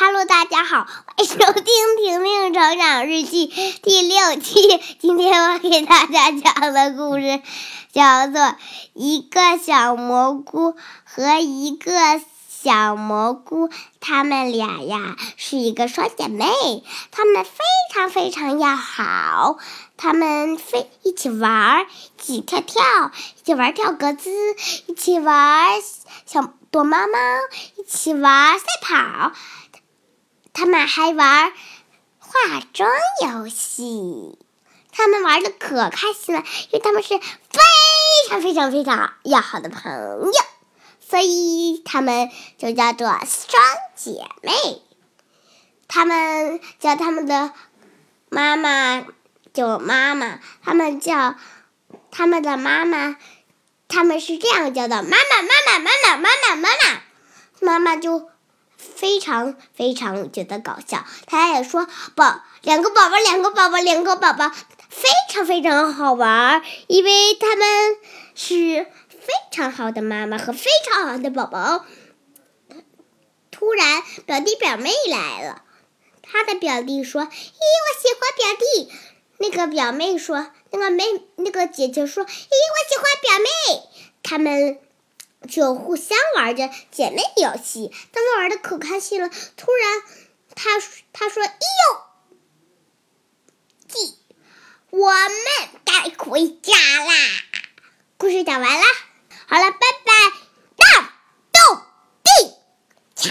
Hello，大家好，欢迎收听《婷婷成长日记》第六期。今天我给大家讲的故事叫做《一个小蘑菇和一个小蘑菇》，他们俩呀是一个双姐妹，她们非常非常要好，她们非一起玩，一起跳跳，一起玩跳格子，一起玩小躲猫猫，一起玩赛跑。他们还玩化妆游戏，他们玩的可开心了，因为他们是非常非常非常要好的朋友，所以他们就叫做双姐妹。他们叫他们的妈妈叫妈妈，他们叫他们的妈妈，他们是这样叫的：妈妈妈妈妈妈妈妈妈妈，妈妈就。非常非常觉得搞笑，他也说宝两个宝宝，两个宝宝，两个宝宝，非常非常好玩，因为他们是非常好的妈妈和非常好的宝宝。突然，表弟表妹来了，他的表弟说：“咦，我喜欢表弟。”那个表妹说：“那个妹，那个姐姐说：‘咦，我喜欢表妹。’他们。”就互相玩着姐妹游戏，他们玩的可开心了，突然他他说，哎呦。我们该回家啦，故事讲完啦。好了，拜拜，到到地，下。